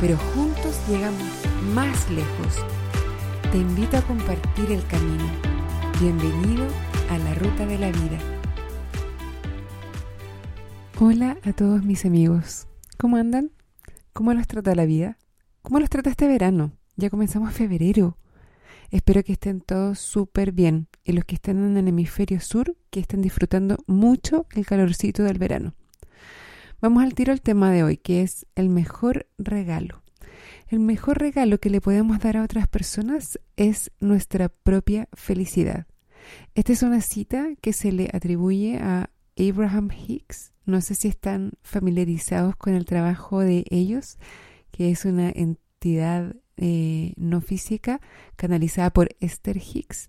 pero juntos llegamos más lejos. Te invito a compartir el camino. Bienvenido a la ruta de la vida. Hola a todos mis amigos. ¿Cómo andan? ¿Cómo los trata la vida? ¿Cómo los trata este verano? Ya comenzamos febrero. Espero que estén todos súper bien y los que están en el hemisferio sur que estén disfrutando mucho el calorcito del verano. Vamos al tiro al tema de hoy, que es el mejor regalo. El mejor regalo que le podemos dar a otras personas es nuestra propia felicidad. Esta es una cita que se le atribuye a Abraham Hicks. No sé si están familiarizados con el trabajo de ellos, que es una entidad eh, no física canalizada por Esther Hicks.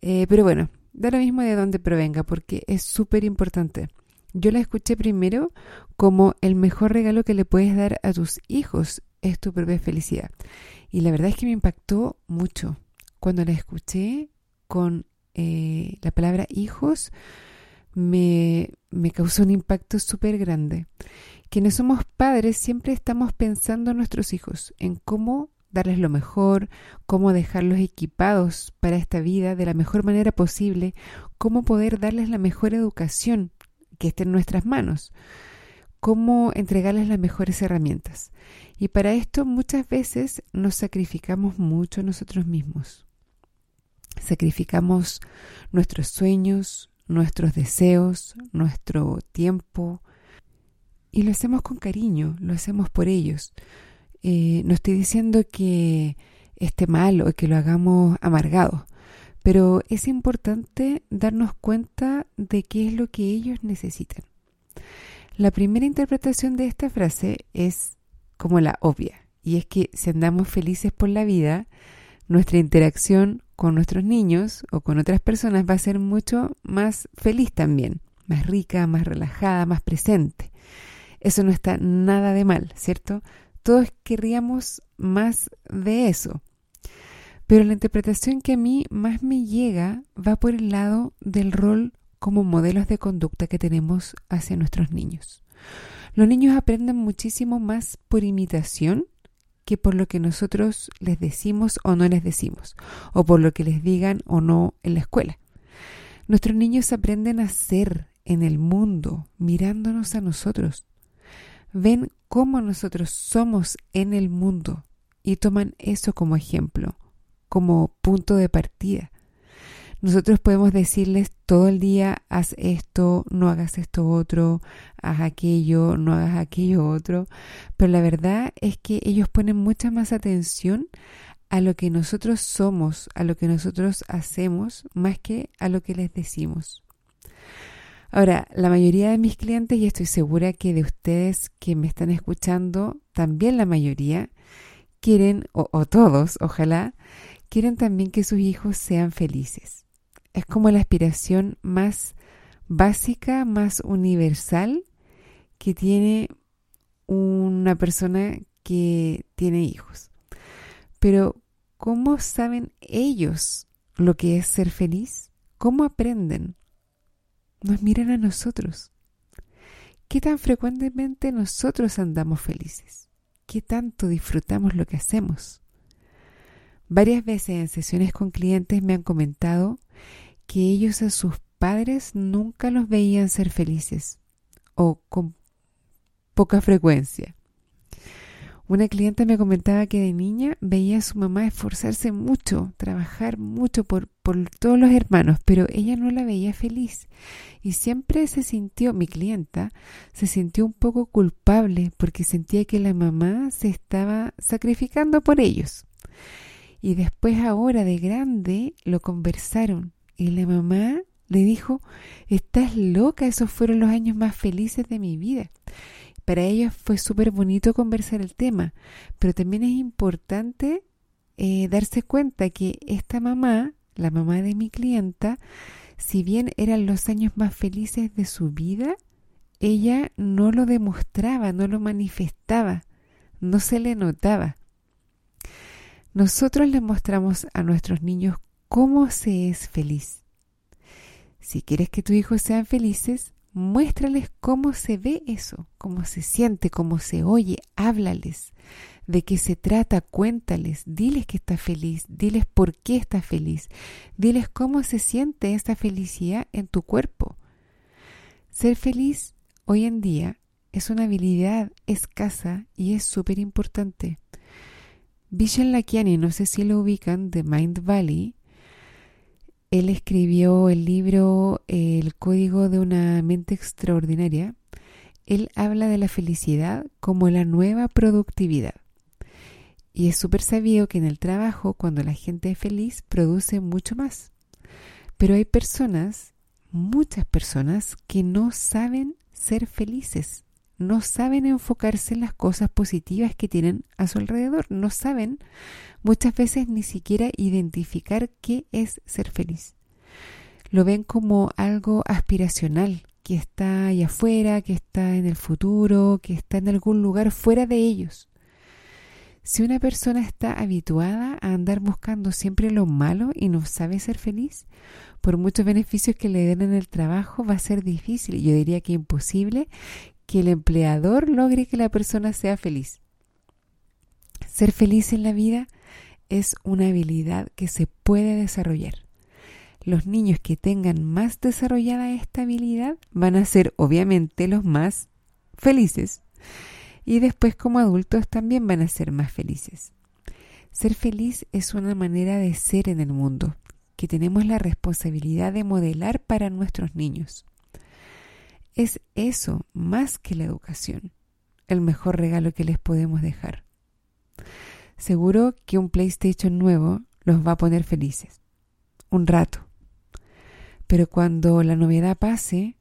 Eh, pero bueno, da lo mismo de dónde provenga, porque es súper importante. Yo la escuché primero como el mejor regalo que le puedes dar a tus hijos es tu propia felicidad. Y la verdad es que me impactó mucho. Cuando la escuché con eh, la palabra hijos, me, me causó un impacto súper grande. Quienes somos padres siempre estamos pensando en nuestros hijos, en cómo darles lo mejor, cómo dejarlos equipados para esta vida de la mejor manera posible, cómo poder darles la mejor educación que esté en nuestras manos, cómo entregarles las mejores herramientas. Y para esto muchas veces nos sacrificamos mucho nosotros mismos. Sacrificamos nuestros sueños, nuestros deseos, nuestro tiempo, y lo hacemos con cariño, lo hacemos por ellos. Eh, no estoy diciendo que esté mal o que lo hagamos amargado, pero es importante darnos cuenta de qué es lo que ellos necesitan. La primera interpretación de esta frase es como la obvia, y es que si andamos felices por la vida, nuestra interacción con nuestros niños o con otras personas va a ser mucho más feliz también, más rica, más relajada, más presente. Eso no está nada de mal, ¿cierto? Todos querríamos más de eso. Pero la interpretación que a mí más me llega va por el lado del rol como modelos de conducta que tenemos hacia nuestros niños. Los niños aprenden muchísimo más por imitación que por lo que nosotros les decimos o no les decimos, o por lo que les digan o no en la escuela. Nuestros niños aprenden a ser en el mundo mirándonos a nosotros. Ven cómo nosotros somos en el mundo y toman eso como ejemplo como punto de partida. Nosotros podemos decirles todo el día, haz esto, no hagas esto otro, haz aquello, no hagas aquello otro, pero la verdad es que ellos ponen mucha más atención a lo que nosotros somos, a lo que nosotros hacemos, más que a lo que les decimos. Ahora, la mayoría de mis clientes, y estoy segura que de ustedes que me están escuchando, también la mayoría, quieren, o, o todos, ojalá, quieren también que sus hijos sean felices. Es como la aspiración más básica, más universal que tiene una persona que tiene hijos. Pero, ¿cómo saben ellos lo que es ser feliz? ¿Cómo aprenden? Nos miran a nosotros. ¿Qué tan frecuentemente nosotros andamos felices? ¿Qué tanto disfrutamos lo que hacemos? Varias veces en sesiones con clientes me han comentado que ellos a sus padres nunca los veían ser felices o con poca frecuencia. Una cliente me comentaba que de niña veía a su mamá esforzarse mucho, trabajar mucho por, por todos los hermanos, pero ella no la veía feliz. Y siempre se sintió, mi clienta, se sintió un poco culpable porque sentía que la mamá se estaba sacrificando por ellos. Y después ahora de grande lo conversaron y la mamá le dijo, estás loca, esos fueron los años más felices de mi vida. para ellos fue súper bonito conversar el tema, pero también es importante eh, darse cuenta que esta mamá, la mamá de mi clienta, si bien eran los años más felices de su vida, ella no lo demostraba, no lo manifestaba, no se le notaba. Nosotros le mostramos a nuestros niños cómo se es feliz. Si quieres que tus hijos sean felices, muéstrales cómo se ve eso, cómo se siente, cómo se oye, háblales. De qué se trata, cuéntales, diles que está feliz, diles por qué está feliz, diles cómo se siente esta felicidad en tu cuerpo. Ser feliz hoy en día es una habilidad escasa y es súper importante. Vishen Lakiani, no sé si lo ubican, de Mind Valley, él escribió el libro El código de una mente extraordinaria. Él habla de la felicidad como la nueva productividad. Y es súper sabido que en el trabajo, cuando la gente es feliz, produce mucho más. Pero hay personas, muchas personas, que no saben ser felices, no saben enfocarse en las cosas positivas que tienen a su alrededor, no saben muchas veces ni siquiera identificar qué es ser feliz. Lo ven como algo aspiracional, que está allá afuera, que está en el futuro, que está en algún lugar fuera de ellos. Si una persona está habituada a andar buscando siempre lo malo y no sabe ser feliz, por muchos beneficios que le den en el trabajo va a ser difícil, yo diría que imposible, que el empleador logre que la persona sea feliz. Ser feliz en la vida es una habilidad que se puede desarrollar. Los niños que tengan más desarrollada esta habilidad van a ser obviamente los más felices y después como adultos también van a ser más felices. Ser feliz es una manera de ser en el mundo que tenemos la responsabilidad de modelar para nuestros niños. Es eso, más que la educación, el mejor regalo que les podemos dejar. Seguro que un PlayStation nuevo los va a poner felices. Un rato. Pero cuando la novedad pase,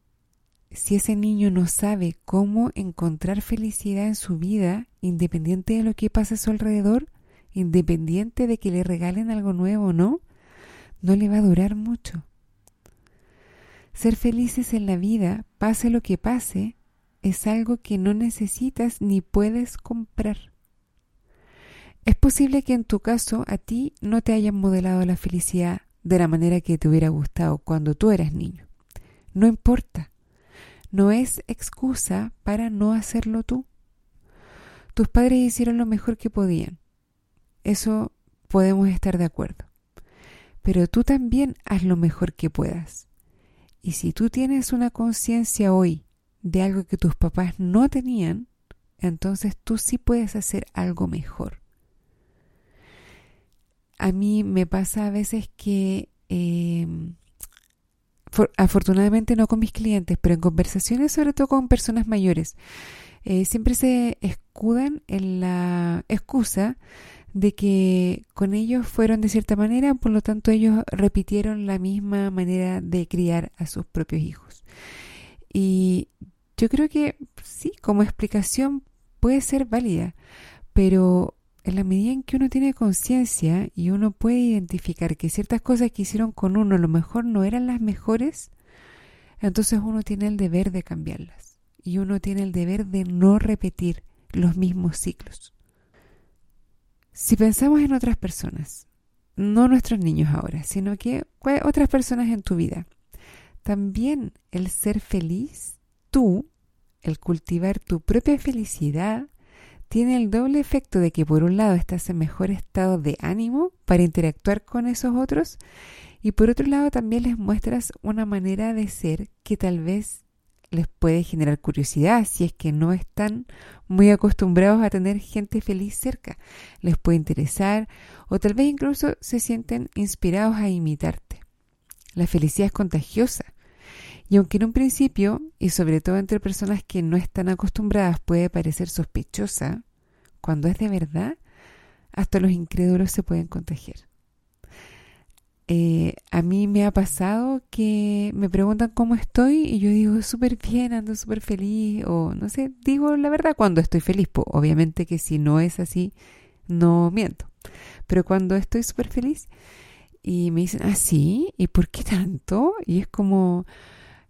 si ese niño no sabe cómo encontrar felicidad en su vida, independiente de lo que pase a su alrededor, independiente de que le regalen algo nuevo o no, no le va a durar mucho. Ser felices en la vida, pase lo que pase, es algo que no necesitas ni puedes comprar. Es posible que en tu caso a ti no te hayan modelado la felicidad de la manera que te hubiera gustado cuando tú eras niño. No importa. No es excusa para no hacerlo tú. Tus padres hicieron lo mejor que podían. Eso podemos estar de acuerdo. Pero tú también haz lo mejor que puedas. Y si tú tienes una conciencia hoy de algo que tus papás no tenían, entonces tú sí puedes hacer algo mejor. A mí me pasa a veces que, em, afortunadamente no con mis clientes, pero en conversaciones sobre todo con personas mayores, eh, siempre se escudan en la excusa de que con ellos fueron de cierta manera, por lo tanto ellos repitieron la misma manera de criar a sus propios hijos. Y yo creo que sí, como explicación puede ser válida, pero en la medida en que uno tiene conciencia y uno puede identificar que ciertas cosas que hicieron con uno a lo mejor no eran las mejores, entonces uno tiene el deber de cambiarlas y uno tiene el deber de no repetir los mismos ciclos. Si pensamos en otras personas, no nuestros niños ahora, sino que otras personas en tu vida, también el ser feliz, tú, el cultivar tu propia felicidad, tiene el doble efecto de que por un lado estás en mejor estado de ánimo para interactuar con esos otros y por otro lado también les muestras una manera de ser que tal vez les puede generar curiosidad si es que no están muy acostumbrados a tener gente feliz cerca. Les puede interesar o tal vez incluso se sienten inspirados a imitarte. La felicidad es contagiosa. Y aunque en un principio, y sobre todo entre personas que no están acostumbradas, puede parecer sospechosa, cuando es de verdad, hasta los incrédulos se pueden contagiar. Eh, a mí me ha pasado que me preguntan cómo estoy y yo digo súper bien, ando súper feliz o no sé, digo la verdad cuando estoy feliz. Pues obviamente que si no es así, no miento. Pero cuando estoy súper feliz y me dicen, ah, sí, ¿y por qué tanto? Y es como,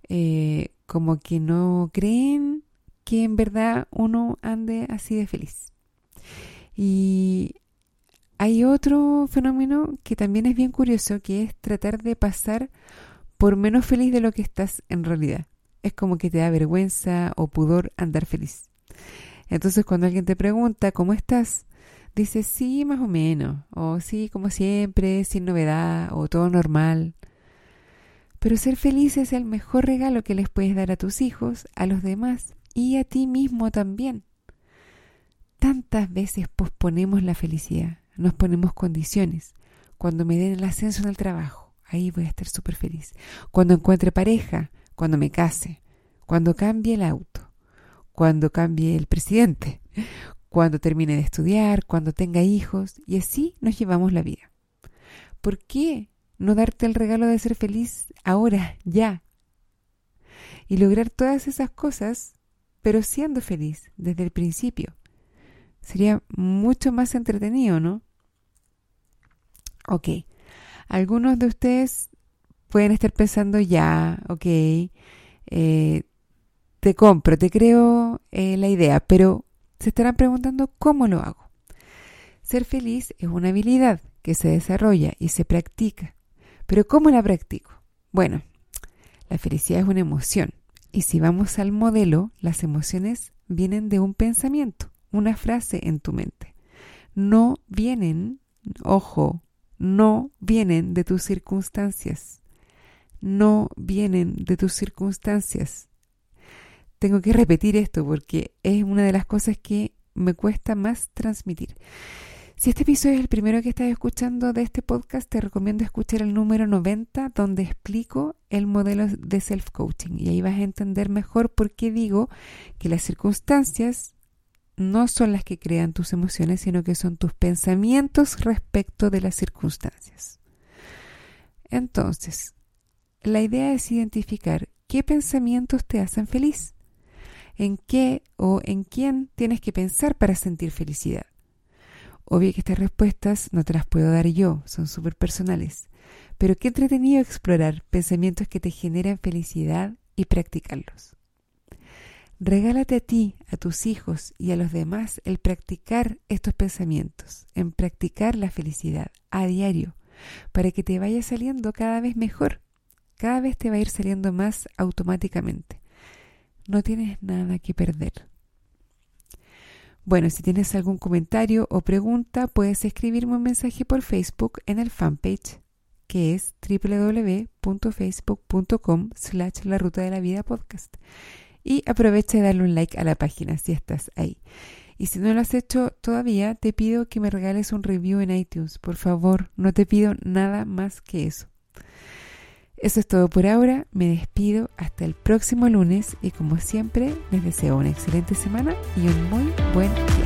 eh, como que no creen que en verdad uno ande así de feliz. Y hay otro fenómeno que también es bien curioso, que es tratar de pasar por menos feliz de lo que estás en realidad. Es como que te da vergüenza o pudor andar feliz. Entonces cuando alguien te pregunta, ¿cómo estás? Dices, sí, más o menos, o sí, como siempre, sin novedad, o todo normal. Pero ser feliz es el mejor regalo que les puedes dar a tus hijos, a los demás y a ti mismo también. Tantas veces posponemos la felicidad, nos ponemos condiciones. Cuando me den el ascenso en el trabajo, ahí voy a estar súper feliz. Cuando encuentre pareja, cuando me case, cuando cambie el auto, cuando cambie el presidente, cuando termine de estudiar, cuando tenga hijos, y así nos llevamos la vida. ¿Por qué no darte el regalo de ser feliz ahora, ya? Y lograr todas esas cosas, pero siendo feliz desde el principio. Sería mucho más entretenido, ¿no? Ok. Algunos de ustedes pueden estar pensando ya, ok, eh, te compro, te creo eh, la idea, pero se estarán preguntando cómo lo hago. Ser feliz es una habilidad que se desarrolla y se practica. Pero ¿cómo la practico? Bueno, la felicidad es una emoción. Y si vamos al modelo, las emociones vienen de un pensamiento una frase en tu mente. No vienen, ojo, no vienen de tus circunstancias. No vienen de tus circunstancias. Tengo que repetir esto porque es una de las cosas que me cuesta más transmitir. Si este episodio es el primero que estás escuchando de este podcast, te recomiendo escuchar el número 90 donde explico el modelo de self-coaching y ahí vas a entender mejor por qué digo que las circunstancias no son las que crean tus emociones, sino que son tus pensamientos respecto de las circunstancias. Entonces, la idea es identificar qué pensamientos te hacen feliz, en qué o en quién tienes que pensar para sentir felicidad. Obvio que estas respuestas no te las puedo dar yo, son súper personales, pero qué entretenido explorar pensamientos que te generan felicidad y practicarlos. Regálate a ti, a tus hijos y a los demás el practicar estos pensamientos, en practicar la felicidad a diario, para que te vaya saliendo cada vez mejor. Cada vez te va a ir saliendo más automáticamente. No tienes nada que perder. Bueno, si tienes algún comentario o pregunta, puedes escribirme un mensaje por Facebook en el fanpage que es www.facebook.com slash la ruta de la vida podcast y aprovecha de darle un like a la página si estás ahí. Y si no lo has hecho todavía, te pido que me regales un review en iTunes. Por favor, no te pido nada más que eso. Eso es todo por ahora. Me despido hasta el próximo lunes y como siempre les deseo una excelente semana y un muy buen día.